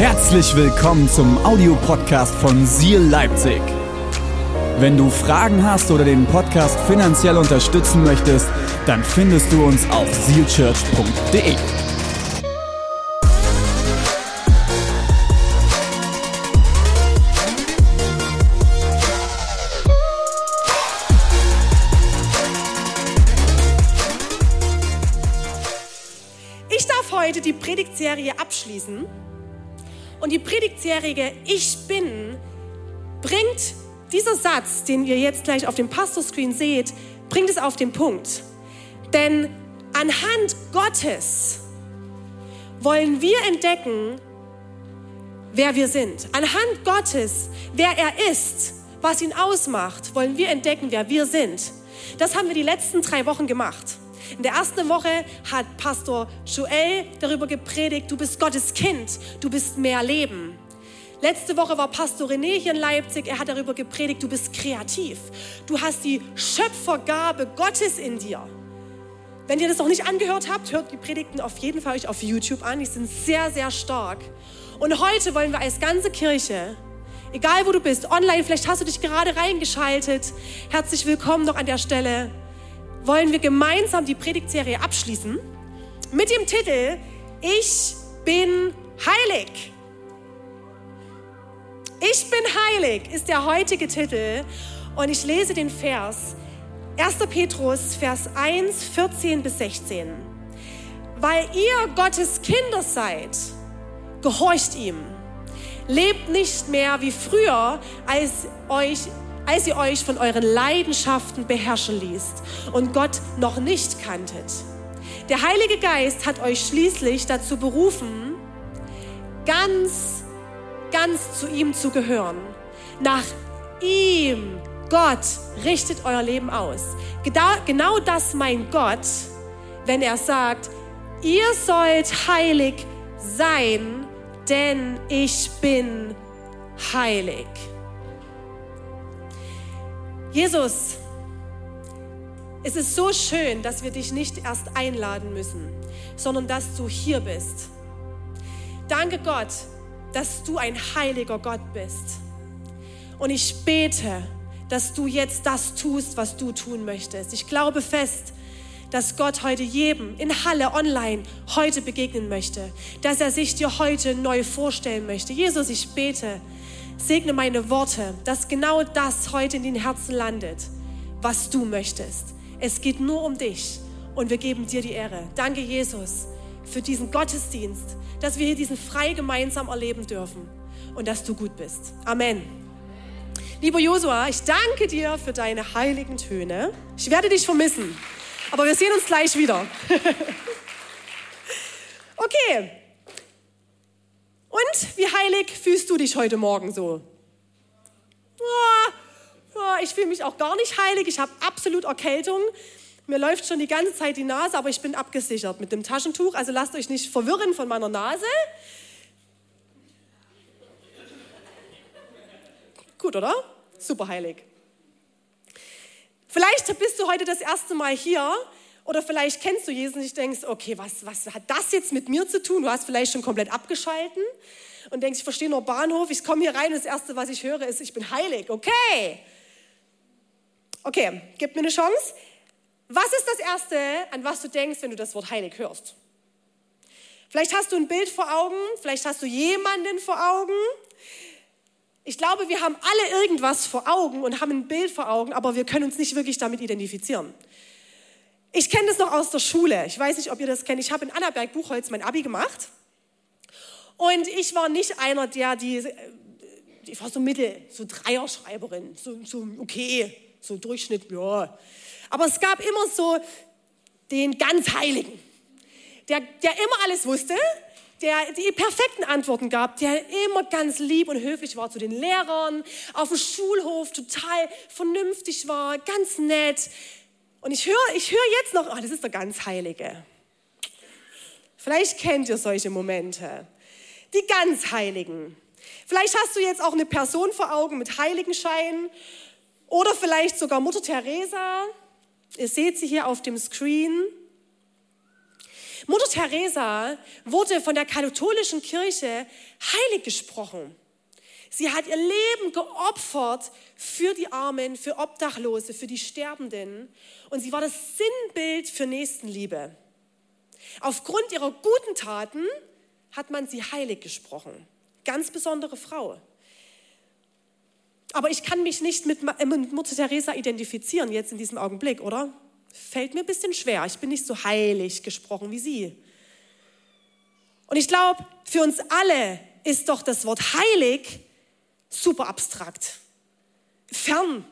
Herzlich willkommen zum Audiopodcast von Seal Leipzig. Wenn du Fragen hast oder den Podcast finanziell unterstützen möchtest, dann findest du uns auf sealchurch.de. Ich darf heute die Predigtserie abschließen. Und die Predigtserie Ich bin bringt dieser Satz, den ihr jetzt gleich auf dem Pastorscreen seht, bringt es auf den Punkt. Denn anhand Gottes wollen wir entdecken, wer wir sind. Anhand Gottes, wer er ist, was ihn ausmacht, wollen wir entdecken, wer wir sind. Das haben wir die letzten drei Wochen gemacht. In der ersten Woche hat Pastor Joel darüber gepredigt, du bist Gottes Kind, du bist mehr Leben. Letzte Woche war Pastor René hier in Leipzig, er hat darüber gepredigt, du bist kreativ. Du hast die Schöpfergabe Gottes in dir. Wenn ihr das noch nicht angehört habt, hört die Predigten auf jeden Fall euch auf YouTube an, die sind sehr, sehr stark. Und heute wollen wir als ganze Kirche Egal wo du bist, online, vielleicht hast du dich gerade reingeschaltet. Herzlich willkommen noch an der Stelle wollen wir gemeinsam die Predigtserie abschließen mit dem Titel Ich bin heilig. Ich bin heilig ist der heutige Titel und ich lese den Vers 1. Petrus, Vers 1, 14 bis 16. Weil ihr Gottes Kinder seid, gehorcht ihm. Lebt nicht mehr wie früher, als euch als ihr euch von euren Leidenschaften beherrschen ließt und Gott noch nicht kanntet. Der Heilige Geist hat euch schließlich dazu berufen, ganz, ganz zu ihm zu gehören. Nach ihm, Gott, richtet euer Leben aus. Genau das meint Gott, wenn er sagt, ihr sollt heilig sein, denn ich bin heilig. Jesus, es ist so schön, dass wir dich nicht erst einladen müssen, sondern dass du hier bist. Danke Gott, dass du ein heiliger Gott bist. Und ich bete, dass du jetzt das tust, was du tun möchtest. Ich glaube fest, dass Gott heute jedem in Halle online heute begegnen möchte, dass er sich dir heute neu vorstellen möchte. Jesus, ich bete, Segne meine Worte, dass genau das heute in den Herzen landet, was du möchtest. Es geht nur um dich und wir geben dir die Ehre. Danke, Jesus, für diesen Gottesdienst, dass wir hier diesen frei gemeinsam erleben dürfen und dass du gut bist. Amen. Lieber Josua, ich danke dir für deine heiligen Töne. Ich werde dich vermissen, aber wir sehen uns gleich wieder. okay, und wie heilig fühlst du dich heute Morgen so? ich fühle mich auch gar nicht heilig. Ich habe absolut Erkältung. Mir läuft schon die ganze Zeit die Nase, aber ich bin abgesichert mit dem Taschentuch. Also lasst euch nicht verwirren von meiner Nase. Gut, oder? Super heilig. Vielleicht bist du heute das erste Mal hier oder vielleicht kennst du Jesus und denkst, okay, was, was hat das jetzt mit mir zu tun? Du hast vielleicht schon komplett abgeschalten und denkst, ich verstehe nur Bahnhof, ich komme hier rein und das Erste, was ich höre, ist, ich bin heilig. Okay. Okay, gib mir eine Chance. Was ist das Erste, an was du denkst, wenn du das Wort heilig hörst? Vielleicht hast du ein Bild vor Augen, vielleicht hast du jemanden vor Augen. Ich glaube, wir haben alle irgendwas vor Augen und haben ein Bild vor Augen, aber wir können uns nicht wirklich damit identifizieren. Ich kenne das noch aus der Schule. Ich weiß nicht, ob ihr das kennt. Ich habe in Annaberg-Buchholz mein Abi gemacht. Und ich war nicht einer, der die, ich war so mittel, so Dreierschreiberin, so, so okay, so Durchschnitt, ja. Aber es gab immer so den ganz Heiligen, der, der immer alles wusste, der die perfekten Antworten gab, der immer ganz lieb und höflich war zu den Lehrern, auf dem Schulhof total vernünftig war, ganz nett, und ich höre ich hör jetzt noch, oh, das ist der ganz Heilige. Vielleicht kennt ihr solche Momente. Die ganz Heiligen. Vielleicht hast du jetzt auch eine Person vor Augen mit Heiligenschein oder vielleicht sogar Mutter Teresa. Ihr seht sie hier auf dem Screen. Mutter Teresa wurde von der katholischen Kirche heilig gesprochen. Sie hat ihr Leben geopfert für die Armen, für Obdachlose, für die Sterbenden. Und sie war das Sinnbild für Nächstenliebe. Aufgrund ihrer guten Taten hat man sie heilig gesprochen. Ganz besondere Frau. Aber ich kann mich nicht mit Mutter Teresa identifizieren jetzt in diesem Augenblick, oder? Fällt mir ein bisschen schwer. Ich bin nicht so heilig gesprochen wie sie. Und ich glaube, für uns alle ist doch das Wort heilig super abstrakt. Fern.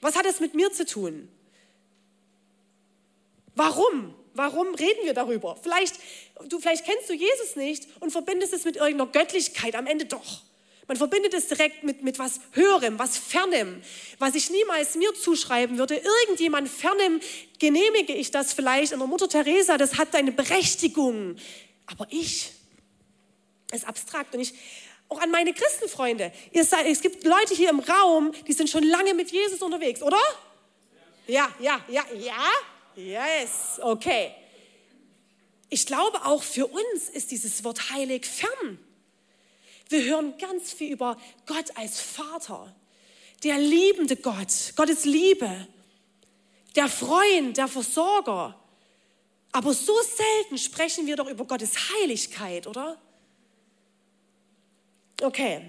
Was hat es mit mir zu tun? Warum? Warum reden wir darüber? Vielleicht, du, vielleicht kennst du Jesus nicht und verbindest es mit irgendeiner Göttlichkeit, am Ende doch. Man verbindet es direkt mit, mit was Höherem, was Fernem, was ich niemals mir zuschreiben würde. Irgendjemand Fernem genehmige ich das vielleicht. Und der Mutter Teresa, das hat eine Berechtigung. Aber ich, ist abstrakt. Und ich, auch an meine Christenfreunde. Seid, es gibt Leute hier im Raum, die sind schon lange mit Jesus unterwegs, oder? Ja, ja, ja, ja. Yes, okay. Ich glaube, auch für uns ist dieses Wort heilig fern. Wir hören ganz viel über Gott als Vater, der liebende Gott, Gottes Liebe, der Freund, der Versorger. Aber so selten sprechen wir doch über Gottes Heiligkeit, oder? Okay.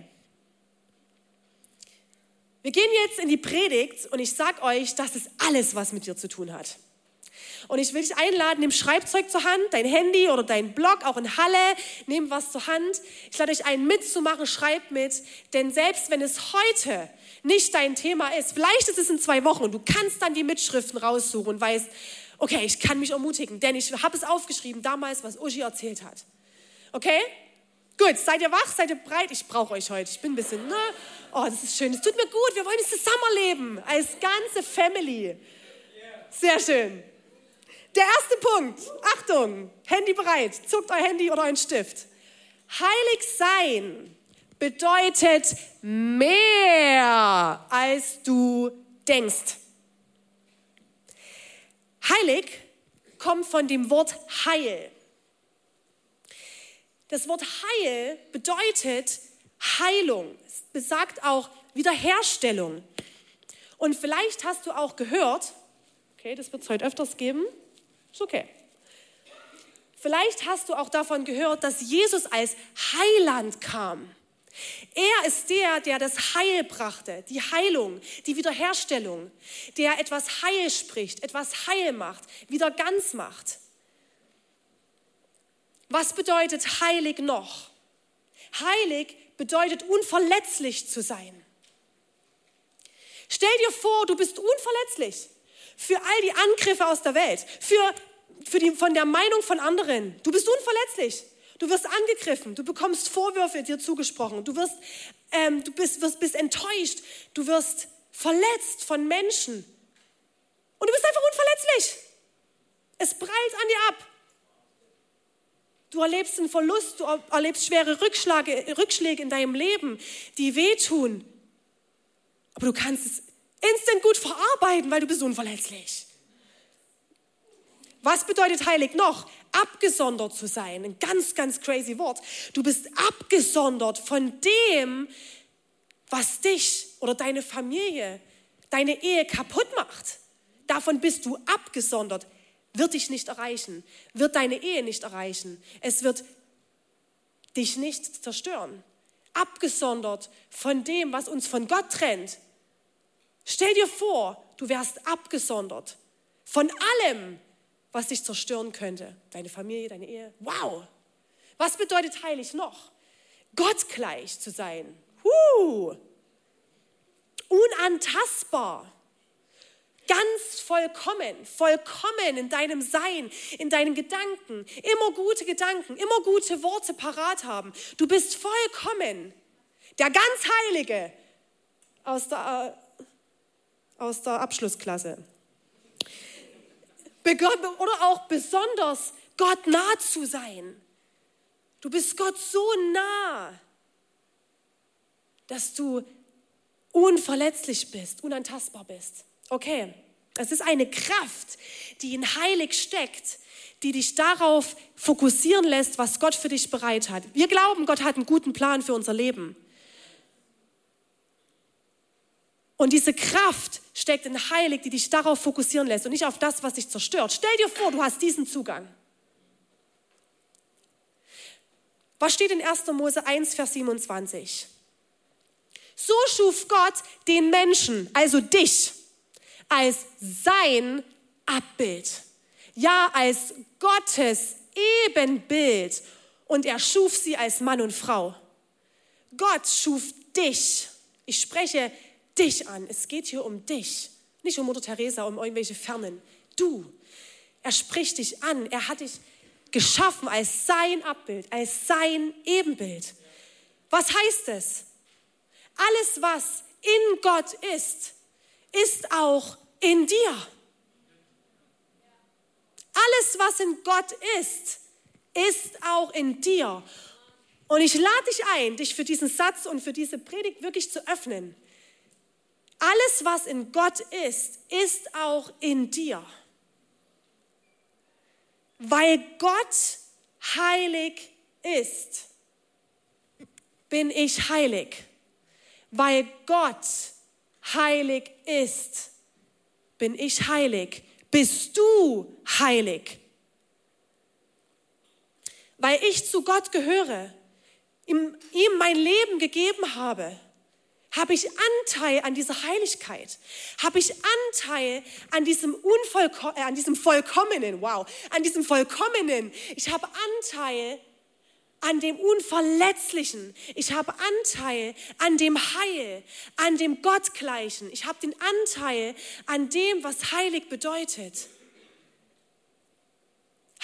Wir gehen jetzt in die Predigt und ich sage euch, das ist alles, was mit dir zu tun hat. Und ich will dich einladen, nimm Schreibzeug zur Hand, dein Handy oder dein Blog, auch in Halle, nimm was zur Hand. Ich lade euch ein, mitzumachen, schreib mit. Denn selbst wenn es heute nicht dein Thema ist, vielleicht ist es in zwei Wochen und du kannst dann die Mitschriften raussuchen und weißt, okay, ich kann mich ermutigen, denn ich habe es aufgeschrieben damals, was Uschi erzählt hat. Okay? Gut, seid ihr wach, seid ihr breit? Ich brauche euch heute. Ich bin ein bisschen, ne? Oh, das ist schön. Es tut mir gut. Wir wollen es zusammenleben. Als ganze Family. Sehr schön. Der erste Punkt. Achtung. Handy bereit. Zuckt euer Handy oder ein Stift. Heilig sein bedeutet mehr, als du denkst. Heilig kommt von dem Wort Heil. Das Wort Heil bedeutet Heilung. Es besagt auch Wiederherstellung. Und vielleicht hast du auch gehört, okay, das wird es heute öfters geben, ist okay. Vielleicht hast du auch davon gehört, dass Jesus als Heiland kam. Er ist der, der das Heil brachte, die Heilung, die Wiederherstellung, der etwas Heil spricht, etwas Heil macht, wieder ganz macht. Was bedeutet heilig noch? Heilig bedeutet unverletzlich zu sein. Stell dir vor, du bist unverletzlich für all die Angriffe aus der Welt, für, für die, von der Meinung von anderen. Du bist unverletzlich. Du wirst angegriffen, du bekommst Vorwürfe dir zugesprochen, du wirst, ähm, du bist, wirst, bist enttäuscht, du wirst verletzt von Menschen. Und du bist einfach unverletzlich. Es prallt an dir ab. Du erlebst einen Verlust, du erlebst schwere Rückschläge, Rückschläge in deinem Leben, die wehtun. Aber du kannst es instant gut verarbeiten, weil du bist unverletzlich. Was bedeutet heilig noch? Abgesondert zu sein. Ein ganz, ganz crazy Wort. Du bist abgesondert von dem, was dich oder deine Familie, deine Ehe kaputt macht. Davon bist du abgesondert wird dich nicht erreichen, wird deine Ehe nicht erreichen. Es wird dich nicht zerstören. Abgesondert von dem, was uns von Gott trennt. Stell dir vor, du wärst abgesondert von allem, was dich zerstören könnte. Deine Familie, deine Ehe. Wow! Was bedeutet heilig noch? Gott gleich zu sein. Huh. Unantastbar. Ganz vollkommen, vollkommen in deinem Sein, in deinen Gedanken. Immer gute Gedanken, immer gute Worte parat haben. Du bist vollkommen. Der ganz Heilige aus der, äh, aus der Abschlussklasse. Oder auch besonders Gott nah zu sein. Du bist Gott so nah, dass du unverletzlich bist, unantastbar bist. Okay, Es ist eine Kraft, die in heilig steckt, die dich darauf fokussieren lässt, was Gott für dich bereit hat. Wir glauben, Gott hat einen guten Plan für unser Leben. Und diese Kraft steckt in heilig, die dich darauf fokussieren lässt und nicht auf das, was dich zerstört. Stell dir vor, du hast diesen Zugang. Was steht in 1. Mose 1, Vers 27? So schuf Gott den Menschen, also dich, als sein Abbild. Ja, als Gottes Ebenbild. Und er schuf sie als Mann und Frau. Gott schuf dich. Ich spreche dich an. Es geht hier um dich. Nicht um Mutter Teresa, um irgendwelche Fernen. Du. Er spricht dich an. Er hat dich geschaffen als sein Abbild, als sein Ebenbild. Was heißt es? Alles, was in Gott ist, ist auch in dir. Alles, was in Gott ist, ist auch in dir. Und ich lade dich ein, dich für diesen Satz und für diese Predigt wirklich zu öffnen. Alles, was in Gott ist, ist auch in dir. Weil Gott heilig ist, bin ich heilig. Weil Gott heilig ist, bin ich heilig. Bist du heilig? Weil ich zu Gott gehöre, ihm, ihm mein Leben gegeben habe, habe ich Anteil an dieser Heiligkeit? Habe ich Anteil an diesem, Unvollko äh, an diesem Vollkommenen? Wow, an diesem Vollkommenen. Ich habe Anteil an dem Unverletzlichen. Ich habe Anteil an dem Heil, an dem Gottgleichen. Ich habe den Anteil an dem, was heilig bedeutet.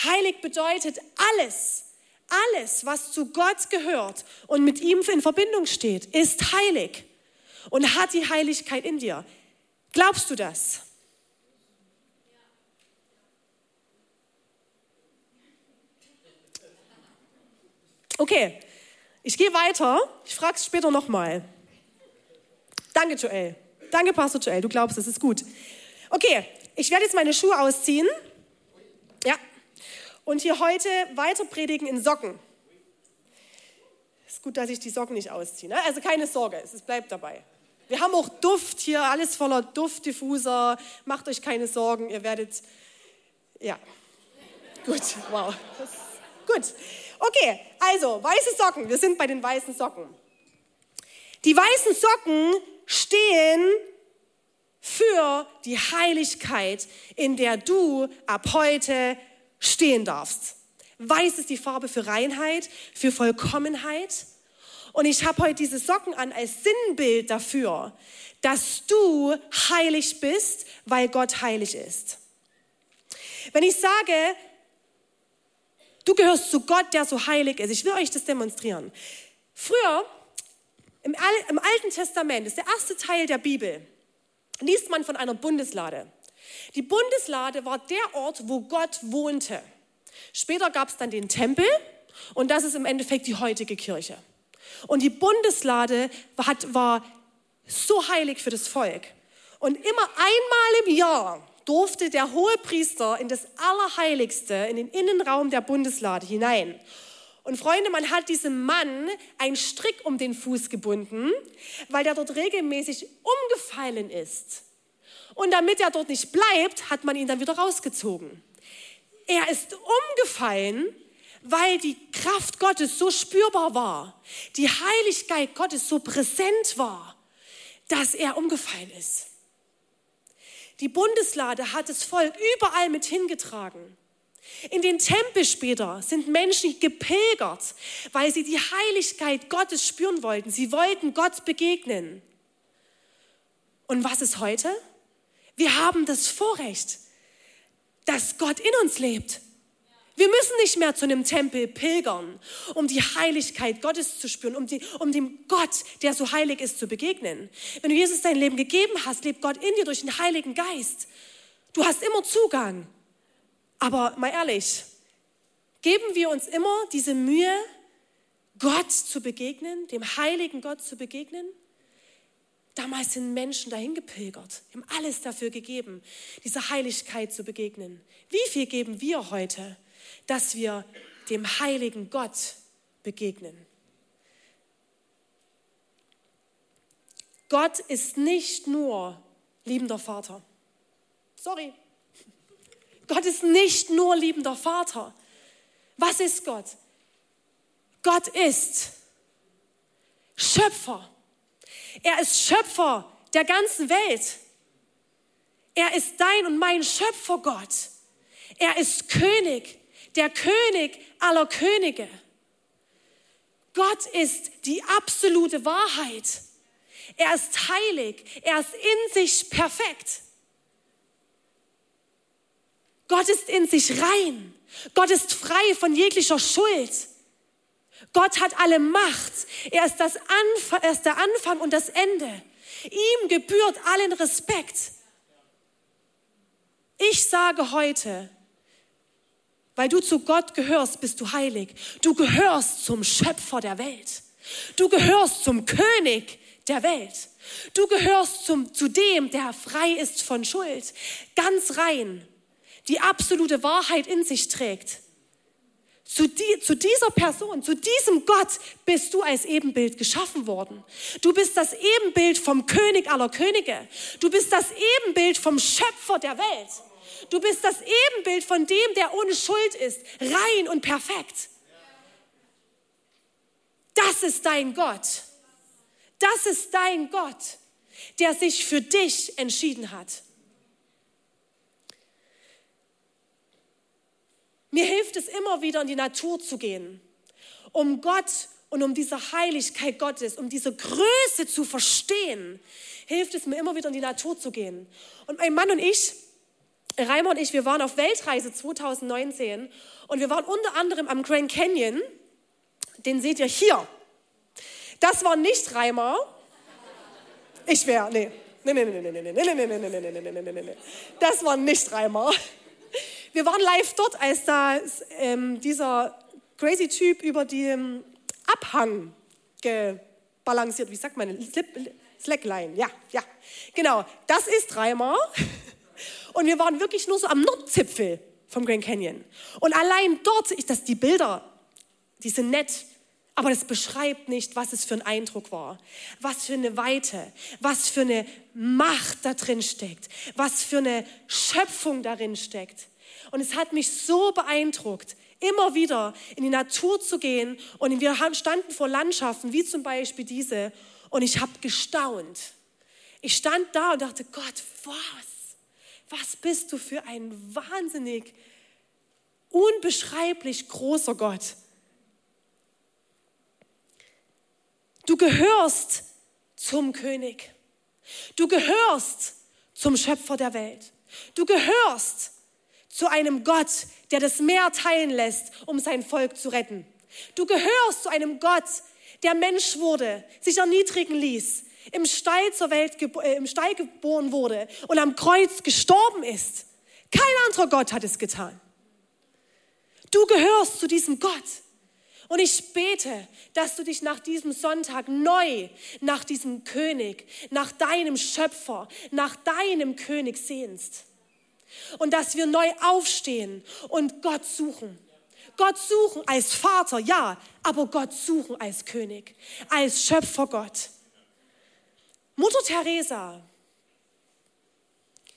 Heilig bedeutet alles, alles, was zu Gott gehört und mit ihm in Verbindung steht, ist heilig und hat die Heiligkeit in dir. Glaubst du das? Okay, ich gehe weiter. Ich frage es später nochmal. Danke, Joel. Danke, Pastor Joel. Du glaubst, es ist gut. Okay, ich werde jetzt meine Schuhe ausziehen. Ja. Und hier heute weiter predigen in Socken. Ist gut, dass ich die Socken nicht ausziehe. Ne? Also keine Sorge, es bleibt dabei. Wir haben auch Duft hier, alles voller Duftdiffuser. Macht euch keine Sorgen, ihr werdet. Ja. Gut, wow. Gut. Okay, also weiße Socken. Wir sind bei den weißen Socken. Die weißen Socken stehen für die Heiligkeit, in der du ab heute stehen darfst. Weiß ist die Farbe für Reinheit, für Vollkommenheit. Und ich habe heute diese Socken an als Sinnbild dafür, dass du heilig bist, weil Gott heilig ist. Wenn ich sage, du gehörst zu Gott, der so heilig ist, ich will euch das demonstrieren. Früher, im, im Alten Testament, ist der erste Teil der Bibel, liest man von einer Bundeslade. Die Bundeslade war der Ort, wo Gott wohnte. Später gab es dann den Tempel und das ist im Endeffekt die heutige Kirche. Und die Bundeslade war, war so heilig für das Volk. Und immer einmal im Jahr durfte der hohe Priester in das Allerheiligste, in den Innenraum der Bundeslade hinein. Und Freunde, man hat diesem Mann einen Strick um den Fuß gebunden, weil der dort regelmäßig umgefallen ist. Und damit er dort nicht bleibt, hat man ihn dann wieder rausgezogen. Er ist umgefallen, weil die Kraft Gottes so spürbar war, die Heiligkeit Gottes so präsent war, dass er umgefallen ist. Die Bundeslade hat das Volk überall mit hingetragen. In den Tempel später sind Menschen gepilgert, weil sie die Heiligkeit Gottes spüren wollten. Sie wollten Gott begegnen. Und was ist heute? Wir haben das Vorrecht, dass Gott in uns lebt. Wir müssen nicht mehr zu einem Tempel pilgern, um die Heiligkeit Gottes zu spüren, um, die, um dem Gott, der so heilig ist, zu begegnen. Wenn du Jesus dein Leben gegeben hast, lebt Gott in dir durch den Heiligen Geist. Du hast immer Zugang. Aber mal ehrlich, geben wir uns immer diese Mühe, Gott zu begegnen, dem heiligen Gott zu begegnen? Damals sind Menschen dahin gepilgert, haben alles dafür gegeben, dieser Heiligkeit zu begegnen. Wie viel geben wir heute, dass wir dem heiligen Gott begegnen? Gott ist nicht nur liebender Vater. Sorry. Gott ist nicht nur liebender Vater. Was ist Gott? Gott ist Schöpfer. Er ist Schöpfer der ganzen Welt. Er ist dein und mein Schöpfergott. Er ist König, der König aller Könige. Gott ist die absolute Wahrheit. Er ist heilig. Er ist in sich perfekt. Gott ist in sich rein. Gott ist frei von jeglicher Schuld. Gott hat alle Macht. Er ist, das Anfang, er ist der Anfang und das Ende. Ihm gebührt allen Respekt. Ich sage heute, weil du zu Gott gehörst, bist du heilig. Du gehörst zum Schöpfer der Welt. Du gehörst zum König der Welt. Du gehörst zum, zu dem, der frei ist von Schuld, ganz rein, die absolute Wahrheit in sich trägt. Zu, die, zu, dieser Person, zu diesem Gott bist du als Ebenbild geschaffen worden. Du bist das Ebenbild vom König aller Könige. Du bist das Ebenbild vom Schöpfer der Welt. Du bist das Ebenbild von dem, der ohne Schuld ist, rein und perfekt. Das ist dein Gott. Das ist dein Gott, der sich für dich entschieden hat. Mir hilft es immer wieder in die Natur zu gehen, um Gott und um diese Heiligkeit Gottes, um diese Größe zu verstehen, hilft es mir immer wieder in die Natur zu gehen. Und mein Mann und ich, Reimer und ich, wir waren auf Weltreise 2019 und wir waren unter anderem am Grand Canyon. Den seht ihr hier. Das war nicht Reimer. Ich wäre, nee. Nee, nee, nee, nee, nee, nee, nee, nee, nee, nee, nee, nee, nee, nee. Das war nicht Reimer. Wir waren live dort, als da ähm, dieser crazy Typ über den Abhang gebalanciert, wie sagt man, Slackline, ja, ja, genau, das ist Reimer. Und wir waren wirklich nur so am Nordzipfel vom Grand Canyon. Und allein dort, ich, das, die Bilder, die sind nett, aber das beschreibt nicht, was es für ein Eindruck war, was für eine Weite, was für eine Macht da drin steckt, was für eine Schöpfung darin steckt. Und es hat mich so beeindruckt, immer wieder in die Natur zu gehen. Und wir standen vor Landschaften, wie zum Beispiel diese. Und ich habe gestaunt. Ich stand da und dachte, Gott, was? Was bist du für ein wahnsinnig, unbeschreiblich großer Gott? Du gehörst zum König. Du gehörst zum Schöpfer der Welt. Du gehörst zu einem Gott, der das Meer teilen lässt, um sein Volk zu retten. Du gehörst zu einem Gott, der Mensch wurde, sich erniedrigen ließ, im Stall zur Welt, äh, im Stall geboren wurde und am Kreuz gestorben ist. Kein anderer Gott hat es getan. Du gehörst zu diesem Gott. Und ich bete, dass du dich nach diesem Sonntag neu nach diesem König, nach deinem Schöpfer, nach deinem König sehnst. Und dass wir neu aufstehen und Gott suchen. Gott suchen als Vater, ja, aber Gott suchen als König, als Schöpfergott. Mutter Teresa,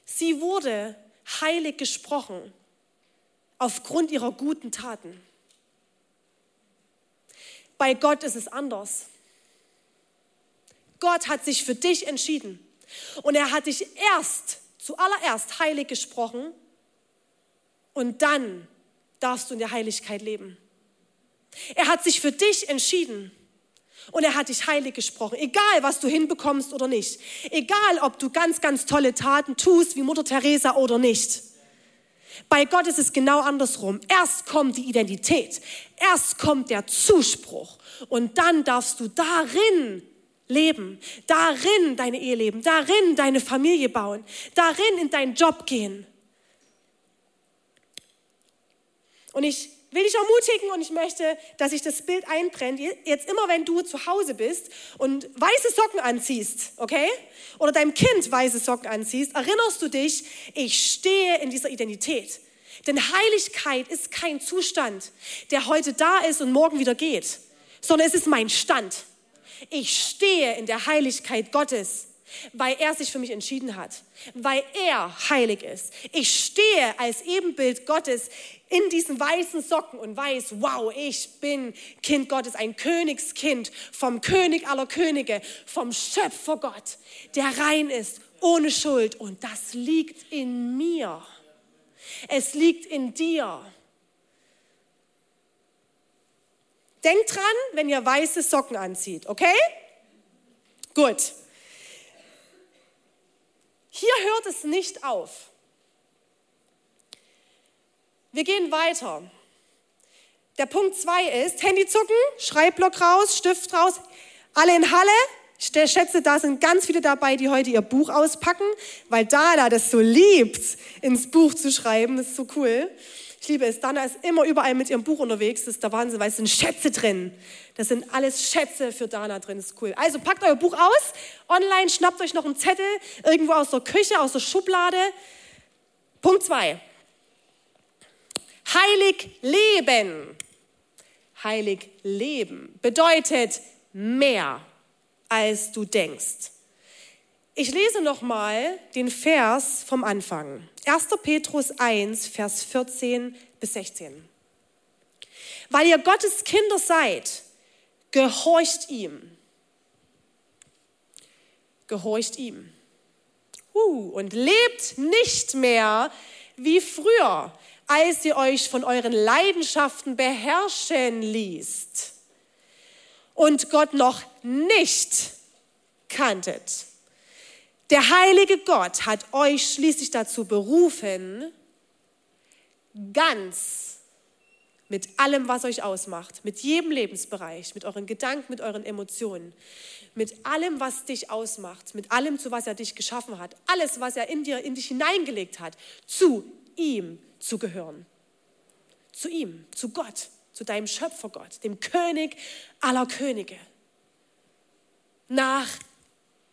sie wurde heilig gesprochen aufgrund ihrer guten Taten. Bei Gott ist es anders. Gott hat sich für dich entschieden und er hat dich erst zuallererst heilig gesprochen und dann darfst du in der Heiligkeit leben. Er hat sich für dich entschieden und er hat dich heilig gesprochen. Egal, was du hinbekommst oder nicht. Egal, ob du ganz, ganz tolle Taten tust, wie Mutter Teresa oder nicht. Bei Gott ist es genau andersrum. Erst kommt die Identität, erst kommt der Zuspruch und dann darfst du darin leben, darin deine Ehe leben, darin deine Familie bauen, darin in deinen Job gehen. Und ich will dich ermutigen und ich möchte, dass sich das Bild einbrennt. Jetzt immer, wenn du zu Hause bist und weiße Socken anziehst, okay? Oder deinem Kind weiße Socken anziehst, erinnerst du dich, ich stehe in dieser Identität. Denn Heiligkeit ist kein Zustand, der heute da ist und morgen wieder geht, sondern es ist mein Stand. Ich stehe in der Heiligkeit Gottes weil er sich für mich entschieden hat, weil er heilig ist. Ich stehe als Ebenbild Gottes in diesen weißen Socken und weiß, wow, ich bin Kind Gottes, ein Königskind vom König aller Könige, vom Schöpfer Gott, der rein ist, ohne Schuld. Und das liegt in mir. Es liegt in dir. Denkt dran, wenn ihr weiße Socken anzieht, okay? Gut. Hier hört es nicht auf. Wir gehen weiter. Der Punkt 2 ist, Handy zucken, Schreibblock raus, Stift raus, alle in Halle. Ich schätze, da sind ganz viele dabei, die heute ihr Buch auspacken, weil Dana das so liebt, ins Buch zu schreiben. Das ist so cool. Ich liebe es. Dana ist immer überall mit ihrem Buch unterwegs. Das ist der Wahnsinn, weil es sind Schätze drin. Das sind alles Schätze für Dana drin. Das ist cool. Also packt euer Buch aus. Online schnappt euch noch einen Zettel irgendwo aus der Küche, aus der Schublade. Punkt 2. Heilig leben. Heilig leben bedeutet mehr, als du denkst. Ich lese nochmal den Vers vom Anfang. 1. Petrus 1, Vers 14 bis 16. Weil ihr Gottes Kinder seid, gehorcht ihm. Gehorcht ihm. Uh, und lebt nicht mehr wie früher, als ihr euch von euren Leidenschaften beherrschen ließt und Gott noch nicht kanntet. Der heilige Gott hat euch schließlich dazu berufen, ganz mit allem, was euch ausmacht, mit jedem Lebensbereich, mit euren Gedanken, mit euren Emotionen, mit allem, was dich ausmacht, mit allem, zu was er dich geschaffen hat, alles, was er in dir, in dich hineingelegt hat, zu ihm zu gehören. Zu ihm, zu Gott, zu deinem Schöpfergott, dem König aller Könige. Nach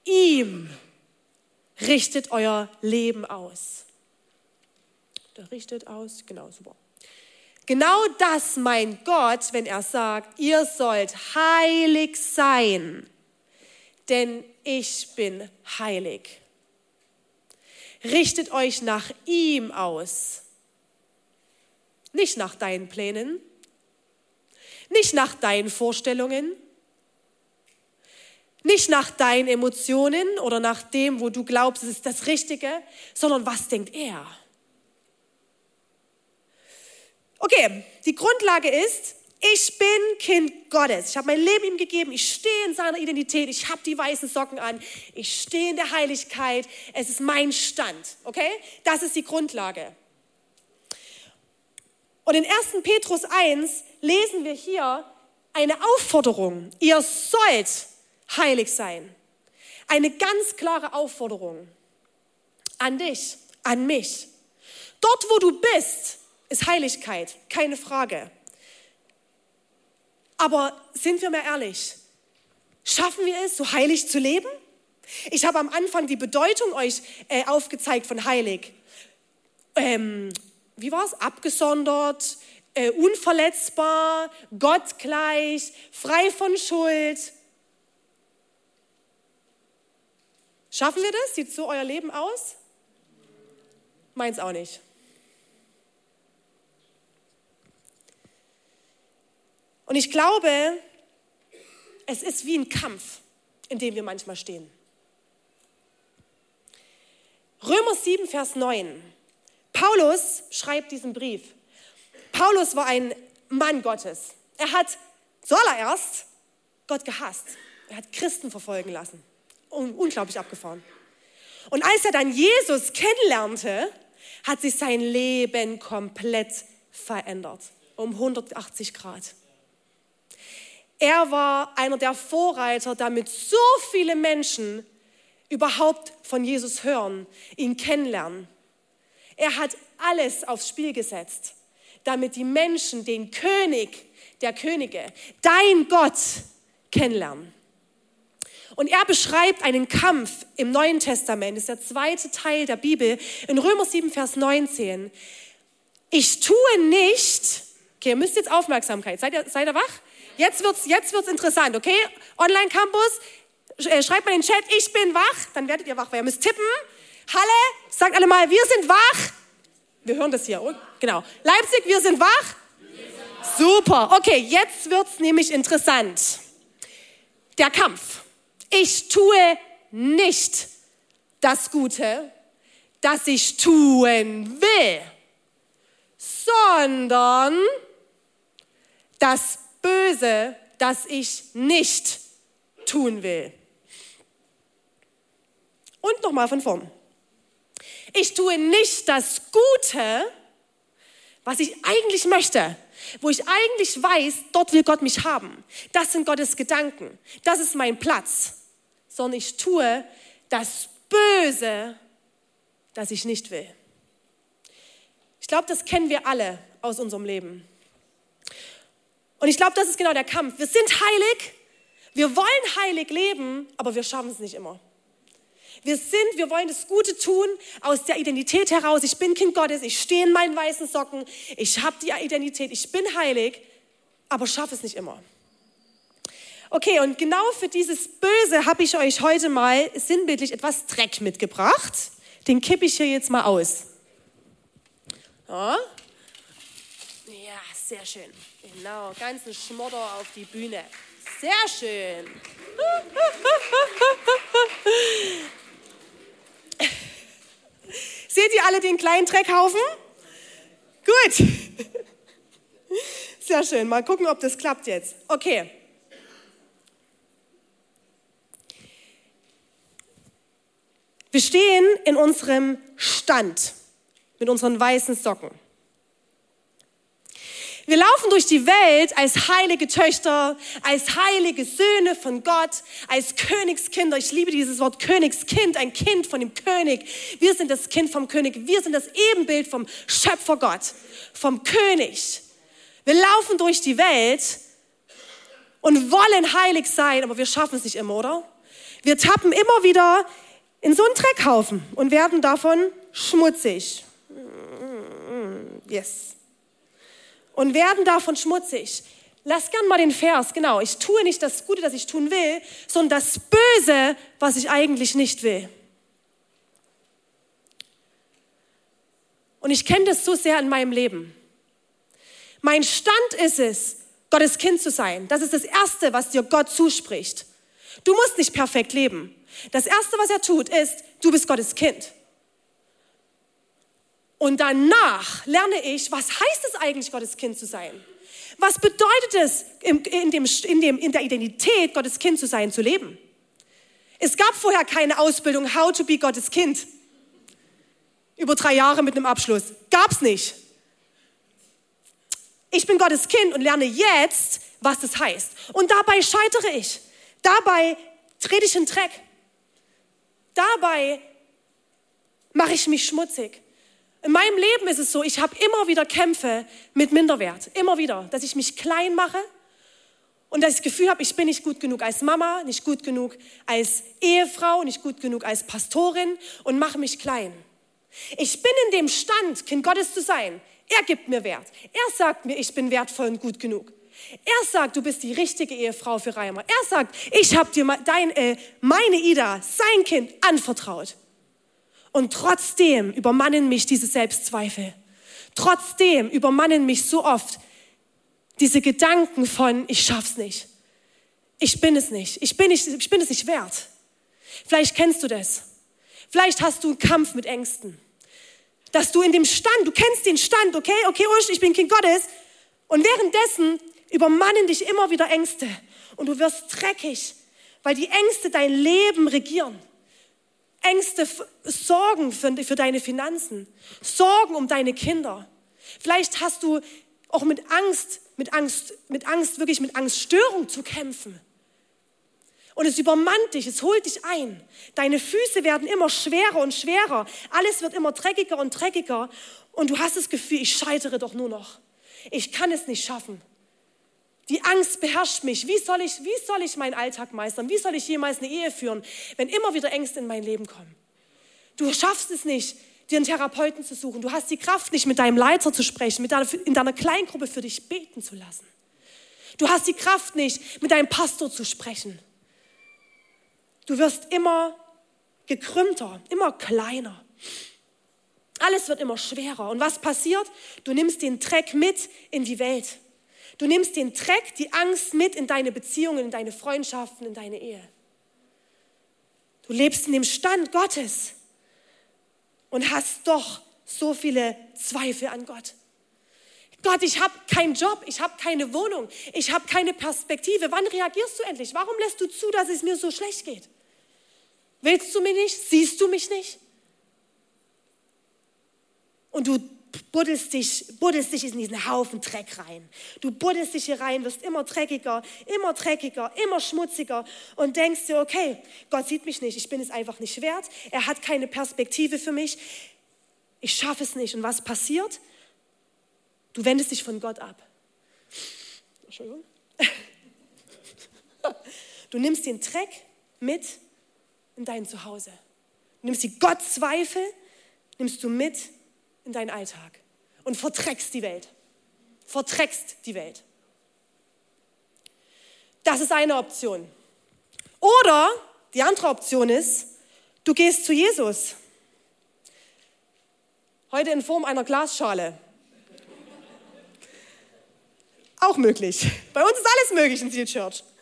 ihm richtet euer Leben aus. Richtet aus, genau, super. Genau das meint Gott, wenn er sagt, ihr sollt heilig sein, denn ich bin heilig. Richtet euch nach ihm aus, nicht nach deinen Plänen, nicht nach deinen Vorstellungen, nicht nach deinen Emotionen oder nach dem, wo du glaubst, es ist das Richtige, sondern was denkt er? Okay, die Grundlage ist, ich bin Kind Gottes. Ich habe mein Leben ihm gegeben. Ich stehe in seiner Identität. Ich habe die weißen Socken an. Ich stehe in der Heiligkeit. Es ist mein Stand. Okay? Das ist die Grundlage. Und in 1. Petrus 1 lesen wir hier eine Aufforderung. Ihr sollt heilig sein. Eine ganz klare Aufforderung an dich, an mich. Dort, wo du bist, ist Heiligkeit, keine Frage. Aber sind wir mal ehrlich, schaffen wir es, so heilig zu leben? Ich habe am Anfang die Bedeutung euch äh, aufgezeigt von heilig. Ähm, wie war es? Abgesondert, äh, unverletzbar, gottgleich, frei von Schuld. Schaffen wir das? Sieht so euer Leben aus? Meins auch nicht. Und ich glaube, es ist wie ein Kampf, in dem wir manchmal stehen. Römer 7, Vers 9. Paulus schreibt diesen Brief. Paulus war ein Mann Gottes. Er hat zuallererst Gott gehasst. Er hat Christen verfolgen lassen unglaublich abgefahren. Und als er dann Jesus kennenlernte, hat sich sein Leben komplett verändert. Um 180 Grad. Er war einer der Vorreiter, damit so viele Menschen überhaupt von Jesus hören, ihn kennenlernen. Er hat alles aufs Spiel gesetzt, damit die Menschen den König der Könige, dein Gott, kennenlernen. Und er beschreibt einen Kampf im Neuen Testament, das ist der zweite Teil der Bibel, in Römer 7, Vers 19. Ich tue nicht, okay, ihr müsst jetzt Aufmerksamkeit, seid ihr, seid ihr wach? Jetzt wird's, jetzt wird's interessant, okay? Online-Campus, äh, schreibt mal in den Chat, ich bin wach, dann werdet ihr wach. Ihr müsst tippen. Halle, sagt alle mal, wir sind wach. Wir hören das hier, genau. Leipzig, wir sind wach. Super, okay, jetzt wird's nämlich interessant. Der Kampf. Ich tue nicht das Gute, das ich tun will, sondern das Böse, das ich nicht tun will. Und nochmal von vorn. Ich tue nicht das Gute, was ich eigentlich möchte, wo ich eigentlich weiß, dort will Gott mich haben. Das sind Gottes Gedanken. Das ist mein Platz. Sondern ich tue das Böse, das ich nicht will. Ich glaube, das kennen wir alle aus unserem Leben. Und ich glaube, das ist genau der Kampf. Wir sind heilig, wir wollen heilig leben, aber wir schaffen es nicht immer. Wir sind, wir wollen das Gute tun aus der Identität heraus. Ich bin Kind Gottes, ich stehe in meinen weißen Socken, ich habe die Identität, ich bin heilig, aber schaffe es nicht immer. Okay, und genau für dieses Böse habe ich euch heute mal sinnbildlich etwas Dreck mitgebracht. Den kippe ich hier jetzt mal aus. Ja, ja sehr schön. Genau, ganzen Schmodder auf die Bühne. Sehr schön. Seht ihr alle den kleinen Dreckhaufen? Gut. Sehr schön. Mal gucken, ob das klappt jetzt. Okay. Wir stehen in unserem Stand mit unseren weißen Socken. Wir laufen durch die Welt als heilige Töchter, als heilige Söhne von Gott, als Königskinder. Ich liebe dieses Wort Königskind, ein Kind von dem König. Wir sind das Kind vom König. Wir sind das Ebenbild vom Schöpfer Gott, vom König. Wir laufen durch die Welt und wollen heilig sein, aber wir schaffen es nicht immer, oder? Wir tappen immer wieder in so einen Dreckhaufen und werden davon schmutzig. Yes und werden davon schmutzig. Lass gern mal den Vers, genau. Ich tue nicht das Gute, das ich tun will, sondern das Böse, was ich eigentlich nicht will. Und ich kenne das so sehr in meinem Leben. Mein Stand ist es, Gottes Kind zu sein. Das ist das Erste, was dir Gott zuspricht. Du musst nicht perfekt leben. Das Erste, was er tut, ist, du bist Gottes Kind. Und danach lerne ich, was heißt es eigentlich, Gottes Kind zu sein? Was bedeutet es, in, in, dem, in, dem, in der Identität Gottes Kind zu sein, zu leben? Es gab vorher keine Ausbildung, how to be Gottes Kind. Über drei Jahre mit einem Abschluss. Gab's nicht. Ich bin Gottes Kind und lerne jetzt, was das heißt. Und dabei scheitere ich. Dabei trete ich in Dreck. Dabei mache ich mich schmutzig. In meinem Leben ist es so, ich habe immer wieder Kämpfe mit Minderwert. Immer wieder, dass ich mich klein mache und dass ich das Gefühl habe, ich bin nicht gut genug als Mama, nicht gut genug als Ehefrau, nicht gut genug als Pastorin und mache mich klein. Ich bin in dem Stand, Kind Gottes zu sein. Er gibt mir Wert. Er sagt mir, ich bin wertvoll und gut genug. Er sagt, du bist die richtige Ehefrau für Reimer. Er sagt, ich habe dir dein, äh, meine Ida, sein Kind, anvertraut. Und trotzdem übermannen mich diese Selbstzweifel. Trotzdem übermannen mich so oft diese Gedanken von, ich schaff's nicht. Ich bin es nicht. Ich bin, nicht, ich bin es nicht wert. Vielleicht kennst du das. Vielleicht hast du einen Kampf mit Ängsten. Dass du in dem Stand, du kennst den Stand, okay, okay, ich bin Kind Gottes. Und währenddessen übermannen dich immer wieder Ängste. Und du wirst dreckig, weil die Ängste dein Leben regieren. Ängste, Sorgen für, für deine Finanzen, Sorgen um deine Kinder. Vielleicht hast du auch mit Angst, mit Angst, mit Angst, wirklich mit Angststörung zu kämpfen. Und es übermannt dich, es holt dich ein. Deine Füße werden immer schwerer und schwerer. Alles wird immer dreckiger und dreckiger. Und du hast das Gefühl, ich scheitere doch nur noch. Ich kann es nicht schaffen. Die Angst beherrscht mich. Wie soll ich, wie soll ich meinen Alltag meistern? Wie soll ich jemals eine Ehe führen, wenn immer wieder Ängste in mein Leben kommen? Du schaffst es nicht, dir einen Therapeuten zu suchen. Du hast die Kraft nicht, mit deinem Leiter zu sprechen, mit deiner, in deiner Kleingruppe für dich beten zu lassen. Du hast die Kraft nicht, mit deinem Pastor zu sprechen. Du wirst immer gekrümmter, immer kleiner. Alles wird immer schwerer. Und was passiert? Du nimmst den Dreck mit in die Welt. Du nimmst den Dreck, die Angst mit in deine Beziehungen, in deine Freundschaften, in deine Ehe. Du lebst in dem Stand Gottes und hast doch so viele Zweifel an Gott. Gott, ich habe keinen Job, ich habe keine Wohnung, ich habe keine Perspektive. Wann reagierst du endlich? Warum lässt du zu, dass es mir so schlecht geht? Willst du mich nicht? Siehst du mich nicht? Und du buddelst dich, buddelst dich in diesen Haufen Dreck rein. Du buddelst dich hier rein, wirst immer dreckiger, immer dreckiger, immer schmutziger und denkst dir, okay, Gott sieht mich nicht, ich bin es einfach nicht wert, er hat keine Perspektive für mich, ich schaffe es nicht. Und was passiert? Du wendest dich von Gott ab. Entschuldigung. Du nimmst den Dreck mit in dein Zuhause. Du nimmst die Gottzweifel, nimmst du mit in deinen Alltag und verdreckst die Welt. Verdreckst die Welt. Das ist eine Option. Oder die andere Option ist, du gehst zu Jesus. Heute in Form einer Glasschale. Auch möglich. Bei uns ist alles möglich in Seal Church.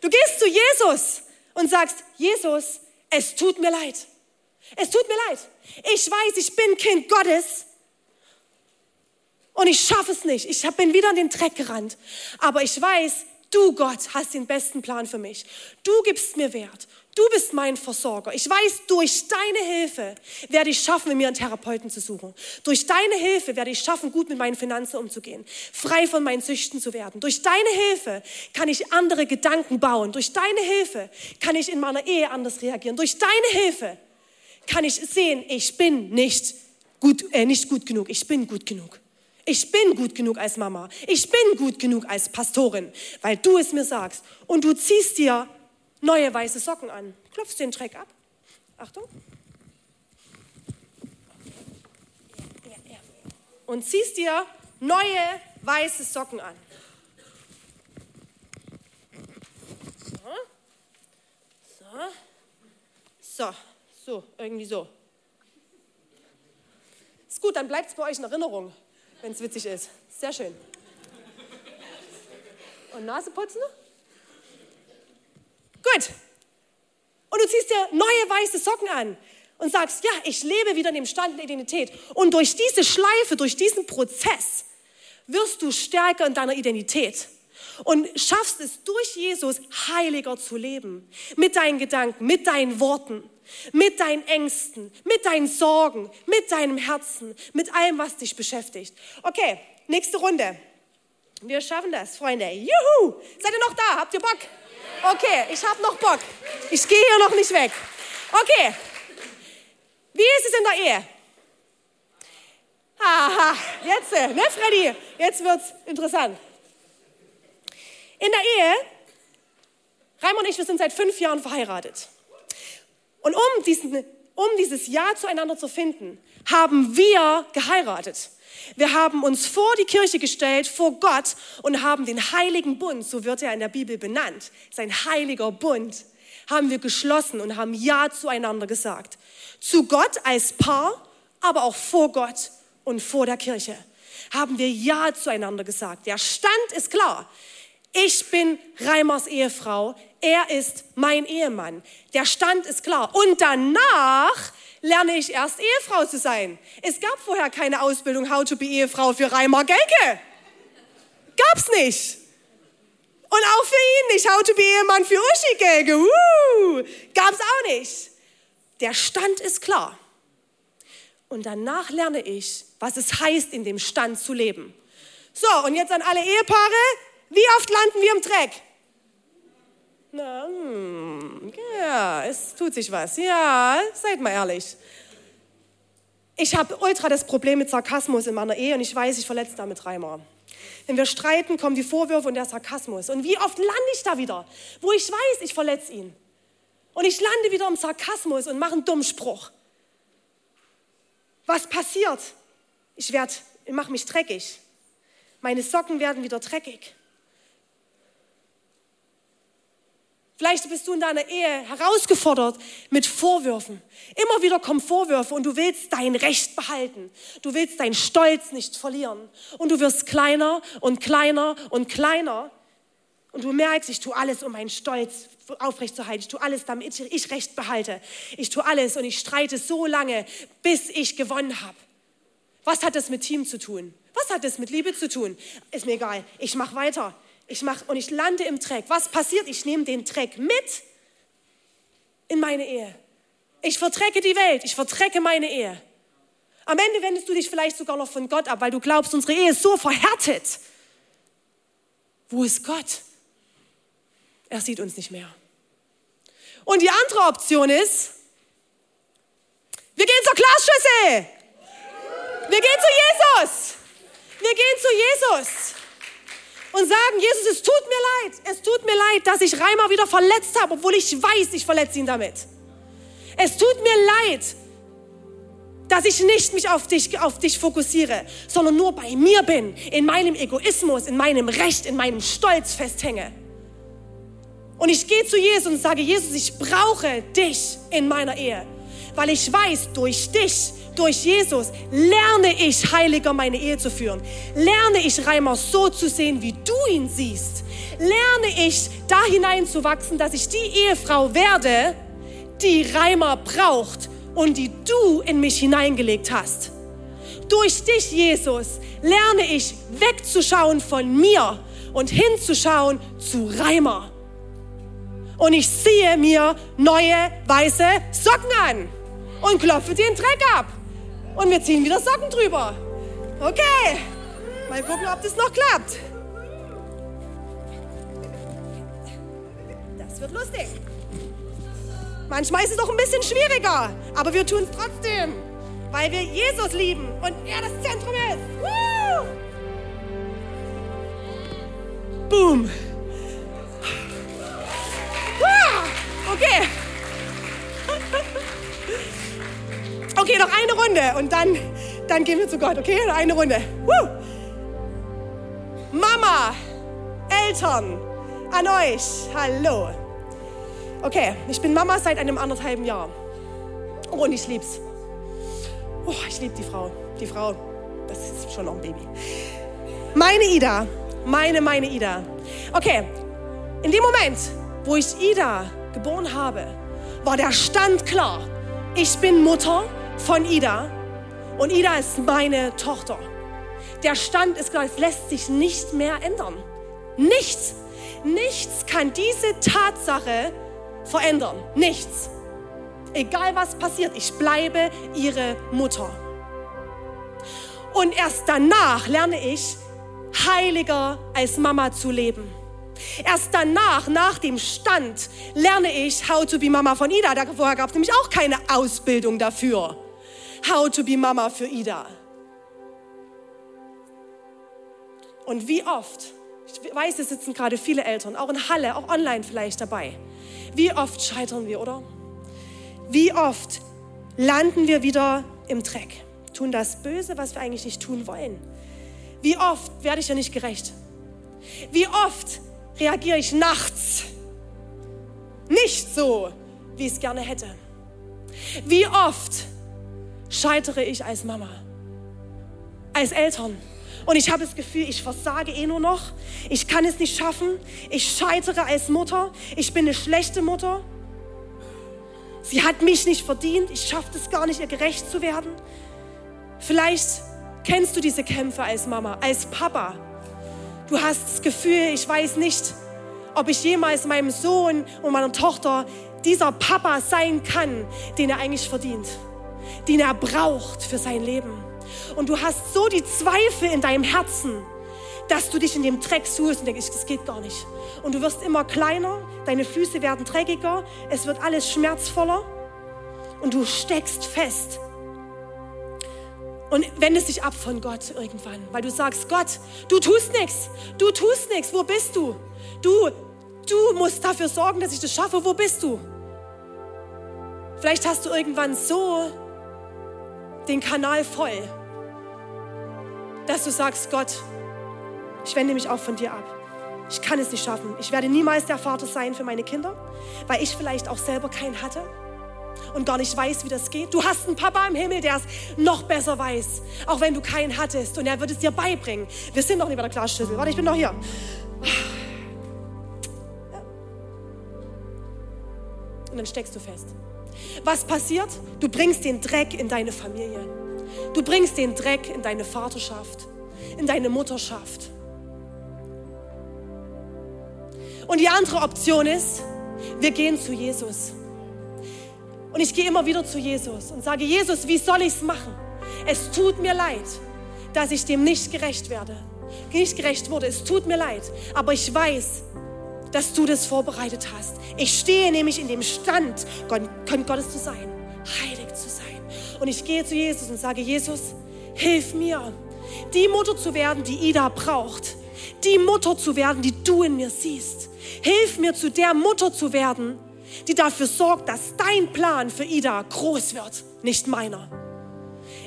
Du gehst zu Jesus und sagst, Jesus, es tut mir leid. Es tut mir leid. Ich weiß, ich bin Kind Gottes und ich schaffe es nicht. Ich bin wieder in den Dreck gerannt. Aber ich weiß, du Gott hast den besten Plan für mich. Du gibst mir Wert. Du bist mein Versorger. Ich weiß, durch deine Hilfe werde ich schaffen, mir einen Therapeuten zu suchen. Durch deine Hilfe werde ich schaffen, gut mit meinen Finanzen umzugehen, frei von meinen Süchten zu werden. Durch deine Hilfe kann ich andere Gedanken bauen. Durch deine Hilfe kann ich in meiner Ehe anders reagieren. Durch deine Hilfe kann ich sehen, ich bin nicht gut, äh, nicht gut genug. Ich bin gut genug. Ich bin gut genug als Mama. Ich bin gut genug als Pastorin, weil du es mir sagst. Und du ziehst dir neue weiße Socken an. Klopfst den Dreck ab. Achtung. Und ziehst dir neue weiße Socken an. So. So. So, so irgendwie so. Ist gut, dann bleibt es bei euch in Erinnerung, wenn es witzig ist. Sehr schön. Und Nase putzen? Gut. Und du ziehst dir neue weiße Socken an und sagst, ja, ich lebe wieder in dem Stand der Identität. Und durch diese Schleife, durch diesen Prozess wirst du stärker in deiner Identität und schaffst es durch Jesus heiliger zu leben. Mit deinen Gedanken, mit deinen Worten, mit deinen Ängsten, mit deinen Sorgen, mit deinem Herzen, mit allem, was dich beschäftigt. Okay, nächste Runde. Wir schaffen das, Freunde. Juhu! Seid ihr noch da? Habt ihr Bock? Okay, ich habe noch Bock. Ich gehe hier noch nicht weg. Okay. Wie ist es in der Ehe? Aha, jetzt, ne, Freddy? Jetzt wird's interessant. In der Ehe, Raimund und ich, wir sind seit fünf Jahren verheiratet. Und um, diesen, um dieses Ja zueinander zu finden, haben wir geheiratet. Wir haben uns vor die Kirche gestellt, vor Gott und haben den heiligen Bund, so wird er in der Bibel benannt, sein heiliger Bund, haben wir geschlossen und haben Ja zueinander gesagt. Zu Gott als Paar, aber auch vor Gott und vor der Kirche haben wir Ja zueinander gesagt. Der Stand ist klar. Ich bin Reimers Ehefrau, er ist mein Ehemann. Der Stand ist klar. Und danach lerne ich erst Ehefrau zu sein. Es gab vorher keine Ausbildung How to be Ehefrau für Reimer Gelke. Gab's nicht. Und auch für ihn nicht How to be Ehemann für Uschi Gelke. Uh, gab's auch nicht. Der Stand ist klar. Und danach lerne ich, was es heißt, in dem Stand zu leben. So, und jetzt an alle Ehepaare. Wie oft landen wir im Dreck? Na, hm, ja, es tut sich was. Ja, seid mal ehrlich. Ich habe ultra das Problem mit Sarkasmus in meiner Ehe und ich weiß, ich verletze damit dreimal. Wenn wir streiten, kommen die Vorwürfe und der Sarkasmus. Und wie oft lande ich da wieder, wo ich weiß, ich verletze ihn. Und ich lande wieder im Sarkasmus und mache einen dummen Spruch. Was passiert? Ich, ich mache mich dreckig. Meine Socken werden wieder dreckig. Vielleicht bist du in deiner Ehe herausgefordert mit Vorwürfen. Immer wieder kommen Vorwürfe und du willst dein Recht behalten. Du willst deinen Stolz nicht verlieren. Und du wirst kleiner und kleiner und kleiner. Und du merkst, ich tue alles, um meinen Stolz aufrechtzuerhalten. Ich tue alles, damit ich Recht behalte. Ich tue alles und ich streite so lange, bis ich gewonnen habe. Was hat das mit Team zu tun? Was hat das mit Liebe zu tun? Ist mir egal. Ich mache weiter ich mache und ich lande im Dreck. Was passiert? Ich nehme den Dreck mit in meine Ehe. Ich vertrecke die Welt, ich vertrecke meine Ehe. Am Ende wendest du dich vielleicht sogar noch von Gott ab, weil du glaubst, unsere Ehe ist so verhärtet. Wo ist Gott? Er sieht uns nicht mehr. Und die andere Option ist, wir gehen zur Glasschüssel. Wir gehen zu Jesus. Wir gehen zu Jesus und sagen, Jesus, es tut mir leid, es tut mir leid, dass ich Reimer wieder verletzt habe, obwohl ich weiß, ich verletze ihn damit. Es tut mir leid, dass ich nicht mich auf dich, auf dich fokussiere, sondern nur bei mir bin, in meinem Egoismus, in meinem Recht, in meinem Stolz festhänge. Und ich gehe zu Jesus und sage, Jesus, ich brauche dich in meiner Ehe, weil ich weiß, durch dich durch Jesus lerne ich, heiliger meine Ehe zu führen. Lerne ich, Reimer, so zu sehen, wie du ihn siehst. Lerne ich, da hineinzuwachsen, dass ich die Ehefrau werde, die Reimer braucht und die du in mich hineingelegt hast. Durch dich, Jesus, lerne ich wegzuschauen von mir und hinzuschauen zu Reimer. Und ich ziehe mir neue weiße Socken an und klopfe den Dreck ab. Und wir ziehen wieder Socken drüber. Okay. Mal gucken, ob das noch klappt. Das wird lustig. Manchmal ist es auch ein bisschen schwieriger, aber wir tun es trotzdem, weil wir Jesus lieben und er das Zentrum ist. Woo! Boom. Okay, noch eine Runde und dann, dann gehen wir zu Gott, okay? Noch eine Runde. Woo! Mama, Eltern, an euch, hallo. Okay, ich bin Mama seit einem anderthalben Jahr. Oh, und ich lieb's. Oh, ich liebe die Frau. Die Frau, das ist schon noch ein Baby. Meine Ida, meine, meine Ida. Okay, in dem Moment, wo ich Ida geboren habe, war der Stand klar. Ich bin Mutter von Ida und Ida ist meine Tochter. Der Stand ist es lässt sich nicht mehr ändern. Nichts, nichts kann diese Tatsache verändern. Nichts. Egal was passiert, ich bleibe ihre Mutter. Und erst danach lerne ich, heiliger als Mama zu leben. Erst danach, nach dem Stand, lerne ich How to be Mama von Ida. Da vorher gab es nämlich auch keine Ausbildung dafür. How to be Mama für Ida. Und wie oft, ich weiß, es sitzen gerade viele Eltern, auch in Halle, auch online vielleicht dabei. Wie oft scheitern wir, oder? Wie oft landen wir wieder im Dreck, tun das Böse, was wir eigentlich nicht tun wollen. Wie oft werde ich ja nicht gerecht? Wie oft reagiere ich nachts nicht so, wie ich es gerne hätte? Wie oft scheitere ich als Mama, als Eltern. Und ich habe das Gefühl, ich versage eh nur noch. Ich kann es nicht schaffen. Ich scheitere als Mutter. Ich bin eine schlechte Mutter. Sie hat mich nicht verdient. Ich schaffe es gar nicht, ihr gerecht zu werden. Vielleicht kennst du diese Kämpfe als Mama, als Papa. Du hast das Gefühl, ich weiß nicht, ob ich jemals meinem Sohn und meiner Tochter dieser Papa sein kann, den er eigentlich verdient den er braucht für sein Leben. Und du hast so die Zweifel in deinem Herzen, dass du dich in dem Dreck suchst und denkst, das geht gar nicht. Und du wirst immer kleiner, deine Füße werden dreckiger, es wird alles schmerzvoller und du steckst fest. und wendest dich ab von Gott irgendwann, weil du sagst, Gott, du tust nichts, du tust nichts, wo bist du? Du, du musst dafür sorgen, dass ich das schaffe, wo bist du? Vielleicht hast du irgendwann so den Kanal voll, dass du sagst, Gott, ich wende mich auch von dir ab. Ich kann es nicht schaffen. Ich werde niemals der Vater sein für meine Kinder, weil ich vielleicht auch selber keinen hatte und gar nicht weiß, wie das geht. Du hast einen Papa im Himmel, der es noch besser weiß, auch wenn du keinen hattest und er wird es dir beibringen. Wir sind noch nicht bei der Glasschüssel. Warte, ich bin noch hier. Und dann steckst du fest. Was passiert? Du bringst den Dreck in deine Familie. Du bringst den Dreck in deine Vaterschaft, in deine Mutterschaft. Und die andere Option ist, wir gehen zu Jesus. Und ich gehe immer wieder zu Jesus und sage, Jesus, wie soll ich es machen? Es tut mir leid, dass ich dem nicht gerecht werde, nicht gerecht wurde. Es tut mir leid, aber ich weiß, dass du das vorbereitet hast. Ich stehe nämlich in dem Stand, Gott, Gottes zu sein, heilig zu sein. Und ich gehe zu Jesus und sage, Jesus, hilf mir, die Mutter zu werden, die Ida braucht. Die Mutter zu werden, die du in mir siehst. Hilf mir, zu der Mutter zu werden, die dafür sorgt, dass dein Plan für Ida groß wird, nicht meiner.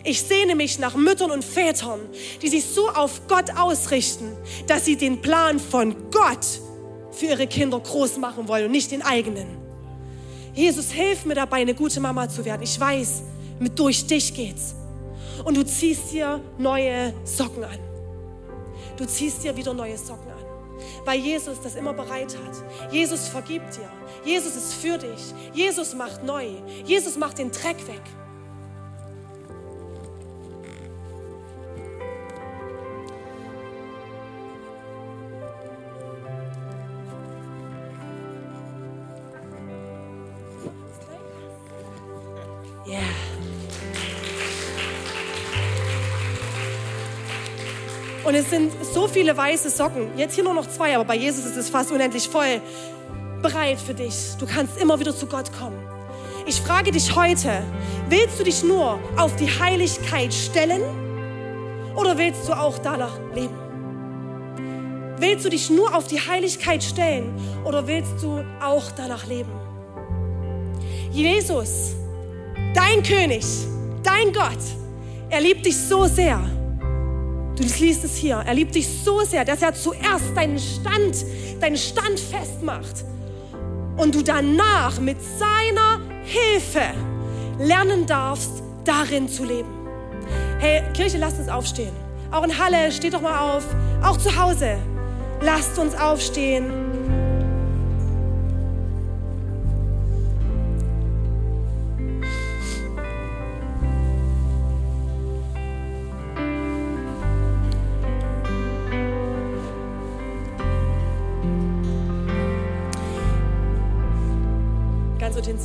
Ich sehne mich nach Müttern und Vätern, die sich so auf Gott ausrichten, dass sie den Plan von Gott für ihre Kinder groß machen wollen und nicht den eigenen. Jesus, hilf mir dabei, eine gute Mama zu werden. Ich weiß, mit durch dich geht's. Und du ziehst dir neue Socken an. Du ziehst dir wieder neue Socken an. Weil Jesus das immer bereit hat. Jesus vergibt dir. Jesus ist für dich. Jesus macht neu. Jesus macht den Dreck weg. Es sind so viele weiße Socken. Jetzt hier nur noch zwei, aber bei Jesus ist es fast unendlich voll. Bereit für dich. Du kannst immer wieder zu Gott kommen. Ich frage dich heute, willst du dich nur auf die Heiligkeit stellen oder willst du auch danach leben? Willst du dich nur auf die Heiligkeit stellen oder willst du auch danach leben? Jesus, dein König, dein Gott, er liebt dich so sehr Du liest es hier. Er liebt dich so sehr, dass er zuerst deinen Stand, deinen Stand festmacht und du danach mit seiner Hilfe lernen darfst, darin zu leben. Hey, Kirche, lasst uns aufstehen. Auch in Halle, steht doch mal auf. Auch zu Hause, lasst uns aufstehen.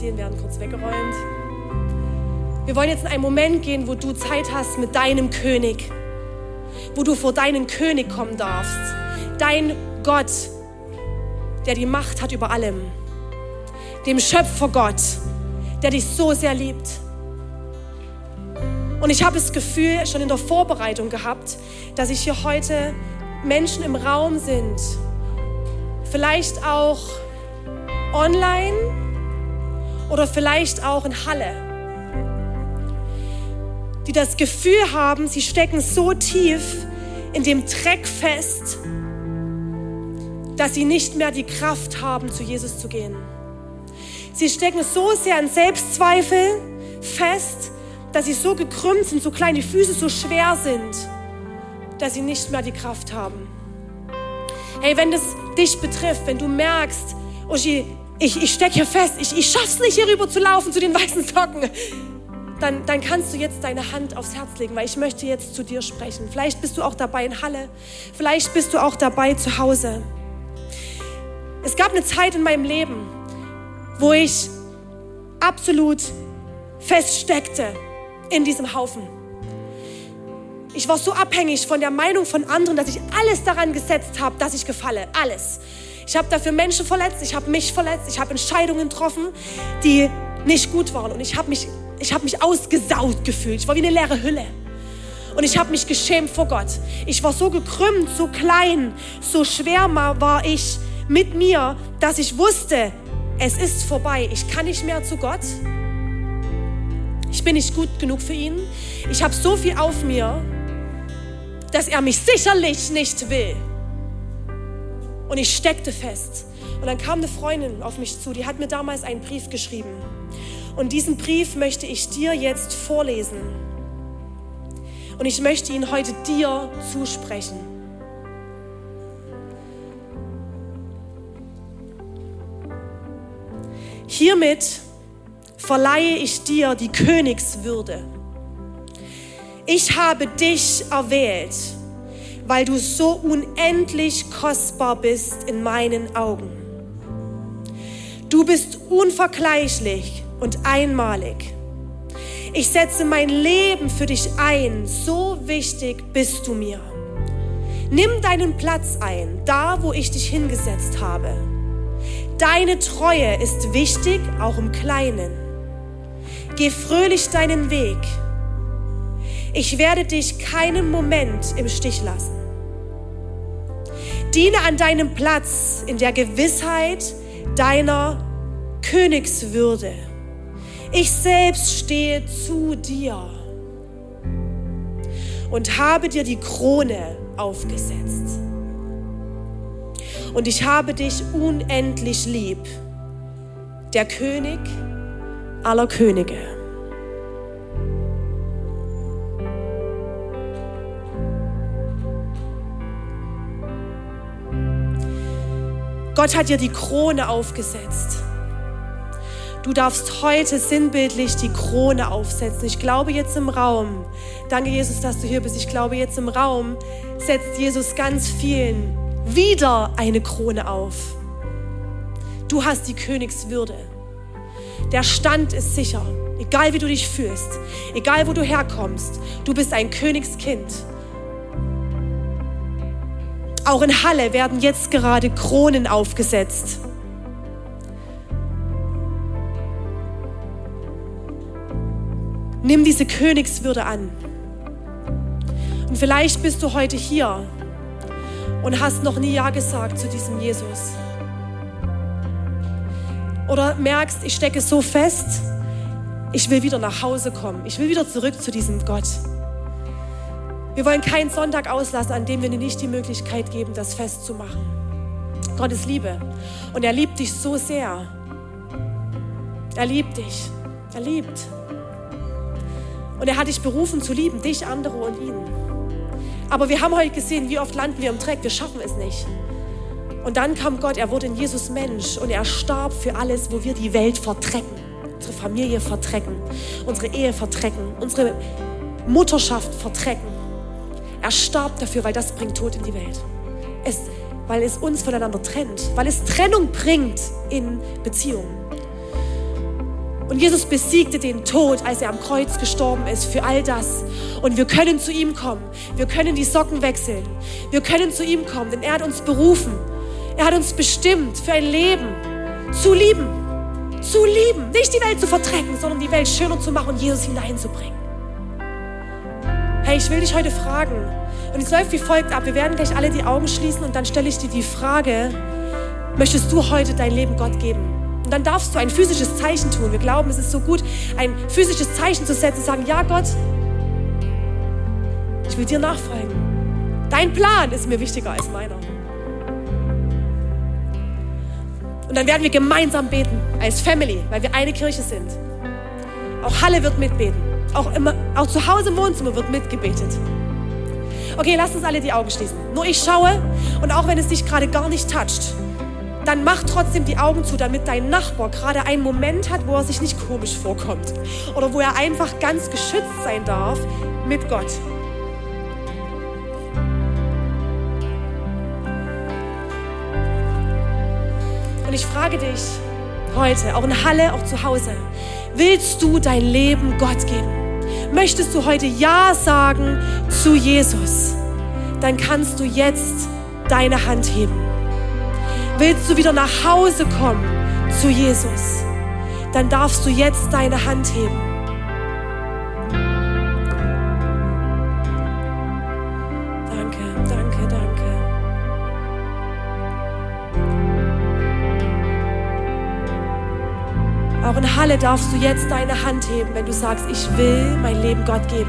Utensilien werden kurz weggeräumt. Wir wollen jetzt in einen Moment gehen, wo du Zeit hast mit deinem König, wo du vor deinen König kommen darfst. Dein Gott, der die Macht hat über allem. Dem Schöpfer Gott, der dich so sehr liebt. Und ich habe das Gefühl schon in der Vorbereitung gehabt, dass ich hier heute Menschen im Raum sind, vielleicht auch online oder vielleicht auch in Halle, die das Gefühl haben, sie stecken so tief in dem Dreck fest, dass sie nicht mehr die Kraft haben, zu Jesus zu gehen. Sie stecken so sehr in Selbstzweifel fest, dass sie so gekrümmt sind, so klein, die Füße so schwer sind, dass sie nicht mehr die Kraft haben. Hey, wenn das dich betrifft, wenn du merkst, Oji, ich, ich stecke hier fest, ich, ich schaff's nicht, hier rüber zu laufen zu den weißen Socken, dann, dann kannst du jetzt deine Hand aufs Herz legen, weil ich möchte jetzt zu dir sprechen. Vielleicht bist du auch dabei in Halle, vielleicht bist du auch dabei zu Hause. Es gab eine Zeit in meinem Leben, wo ich absolut feststeckte in diesem Haufen. Ich war so abhängig von der Meinung von anderen, dass ich alles daran gesetzt habe, dass ich gefalle. Alles. Ich habe dafür Menschen verletzt, ich habe mich verletzt, ich habe Entscheidungen getroffen, die nicht gut waren. Und ich habe mich, hab mich ausgesaut gefühlt. Ich war wie eine leere Hülle. Und ich habe mich geschämt vor Gott. Ich war so gekrümmt, so klein, so schwer war ich mit mir, dass ich wusste, es ist vorbei. Ich kann nicht mehr zu Gott. Ich bin nicht gut genug für ihn. Ich habe so viel auf mir, dass er mich sicherlich nicht will. Und ich steckte fest. Und dann kam eine Freundin auf mich zu, die hat mir damals einen Brief geschrieben. Und diesen Brief möchte ich dir jetzt vorlesen. Und ich möchte ihn heute dir zusprechen. Hiermit verleihe ich dir die Königswürde. Ich habe dich erwählt, weil du so unendlich kostbar bist in meinen Augen. Du bist unvergleichlich und einmalig. Ich setze mein Leben für dich ein. So wichtig bist du mir. Nimm deinen Platz ein, da wo ich dich hingesetzt habe. Deine Treue ist wichtig, auch im Kleinen. Geh fröhlich deinen Weg. Ich werde dich keinen Moment im Stich lassen. Diene an deinem Platz in der Gewissheit deiner Königswürde. Ich selbst stehe zu dir und habe dir die Krone aufgesetzt. Und ich habe dich unendlich lieb, der König aller Könige. Gott hat dir die Krone aufgesetzt. Du darfst heute sinnbildlich die Krone aufsetzen. Ich glaube jetzt im Raum, danke Jesus, dass du hier bist. Ich glaube jetzt im Raum setzt Jesus ganz vielen wieder eine Krone auf. Du hast die Königswürde. Der Stand ist sicher, egal wie du dich fühlst, egal wo du herkommst. Du bist ein Königskind. Auch in Halle werden jetzt gerade Kronen aufgesetzt. Nimm diese Königswürde an. Und vielleicht bist du heute hier und hast noch nie Ja gesagt zu diesem Jesus. Oder merkst, ich stecke so fest, ich will wieder nach Hause kommen. Ich will wieder zurück zu diesem Gott. Wir wollen keinen Sonntag auslassen, an dem wir dir nicht die Möglichkeit geben, das festzumachen. Gott ist Liebe und er liebt dich so sehr. Er liebt dich. Er liebt. Und er hat dich berufen zu lieben, dich, andere und ihn. Aber wir haben heute gesehen, wie oft landen wir im Dreck, wir schaffen es nicht. Und dann kam Gott, er wurde in Jesus Mensch und er starb für alles, wo wir die Welt verdrecken, unsere Familie verdrecken, unsere Ehe verdrecken, unsere Mutterschaft verdrecken. Er starb dafür, weil das bringt Tod in die Welt. Es, weil es uns voneinander trennt, weil es Trennung bringt in Beziehungen. Und Jesus besiegte den Tod, als er am Kreuz gestorben ist, für all das. Und wir können zu ihm kommen. Wir können die Socken wechseln. Wir können zu ihm kommen, denn er hat uns berufen. Er hat uns bestimmt für ein Leben zu lieben. Zu lieben. Nicht die Welt zu verdrecken, sondern die Welt schöner zu machen und Jesus hineinzubringen. Hey, ich will dich heute fragen. Und es läuft wie folgt ab. Wir werden gleich alle die Augen schließen und dann stelle ich dir die Frage, möchtest du heute dein Leben Gott geben? Und dann darfst du ein physisches Zeichen tun. Wir glauben, es ist so gut, ein physisches Zeichen zu setzen, sagen, ja Gott, ich will dir nachfolgen. Dein Plan ist mir wichtiger als meiner. Und dann werden wir gemeinsam beten, als Family, weil wir eine Kirche sind. Auch Halle wird mitbeten. Auch, immer, auch zu Hause im Wohnzimmer wird mitgebetet. Okay, lasst uns alle die Augen schließen. Nur ich schaue und auch wenn es dich gerade gar nicht toucht, dann mach trotzdem die Augen zu, damit dein Nachbar gerade einen Moment hat, wo er sich nicht komisch vorkommt oder wo er einfach ganz geschützt sein darf mit Gott. Und ich frage dich heute, auch in Halle, auch zu Hause, willst du dein Leben Gott geben? Möchtest du heute Ja sagen zu Jesus? Dann kannst du jetzt deine Hand heben. Willst du wieder nach Hause kommen zu Jesus? Dann darfst du jetzt deine Hand heben. Auch in Halle darfst du jetzt deine Hand heben, wenn du sagst, ich will mein Leben Gott geben.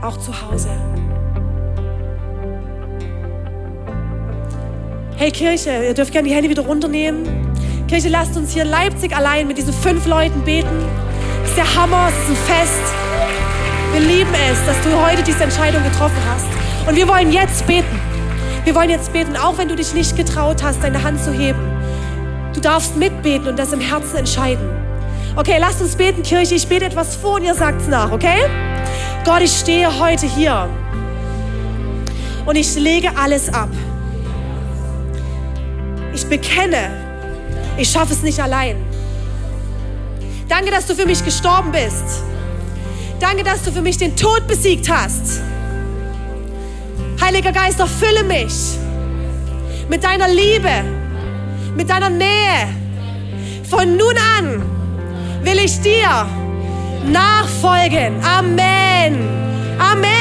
Auch zu Hause. Hey Kirche, ihr dürft gerne die Hände wieder runternehmen. Kirche, lasst uns hier in Leipzig allein mit diesen fünf Leuten beten. Das ist der Hammer, es ist ein Fest. Wir lieben es, dass du heute diese Entscheidung getroffen hast. Und wir wollen jetzt beten. Wir wollen jetzt beten, auch wenn du dich nicht getraut hast, deine Hand zu heben. Du darfst mitbeten und das im Herzen entscheiden. Okay, lasst uns beten, Kirche. Ich bete etwas vor und ihr sagt es nach, okay? Gott, ich stehe heute hier und ich lege alles ab. Ich bekenne, ich schaffe es nicht allein. Danke, dass du für mich gestorben bist. Danke, dass du für mich den Tod besiegt hast. Heiliger Geist, erfülle mich mit deiner Liebe, mit deiner Nähe. Von nun an will ich dir nachfolgen. Amen. Amen.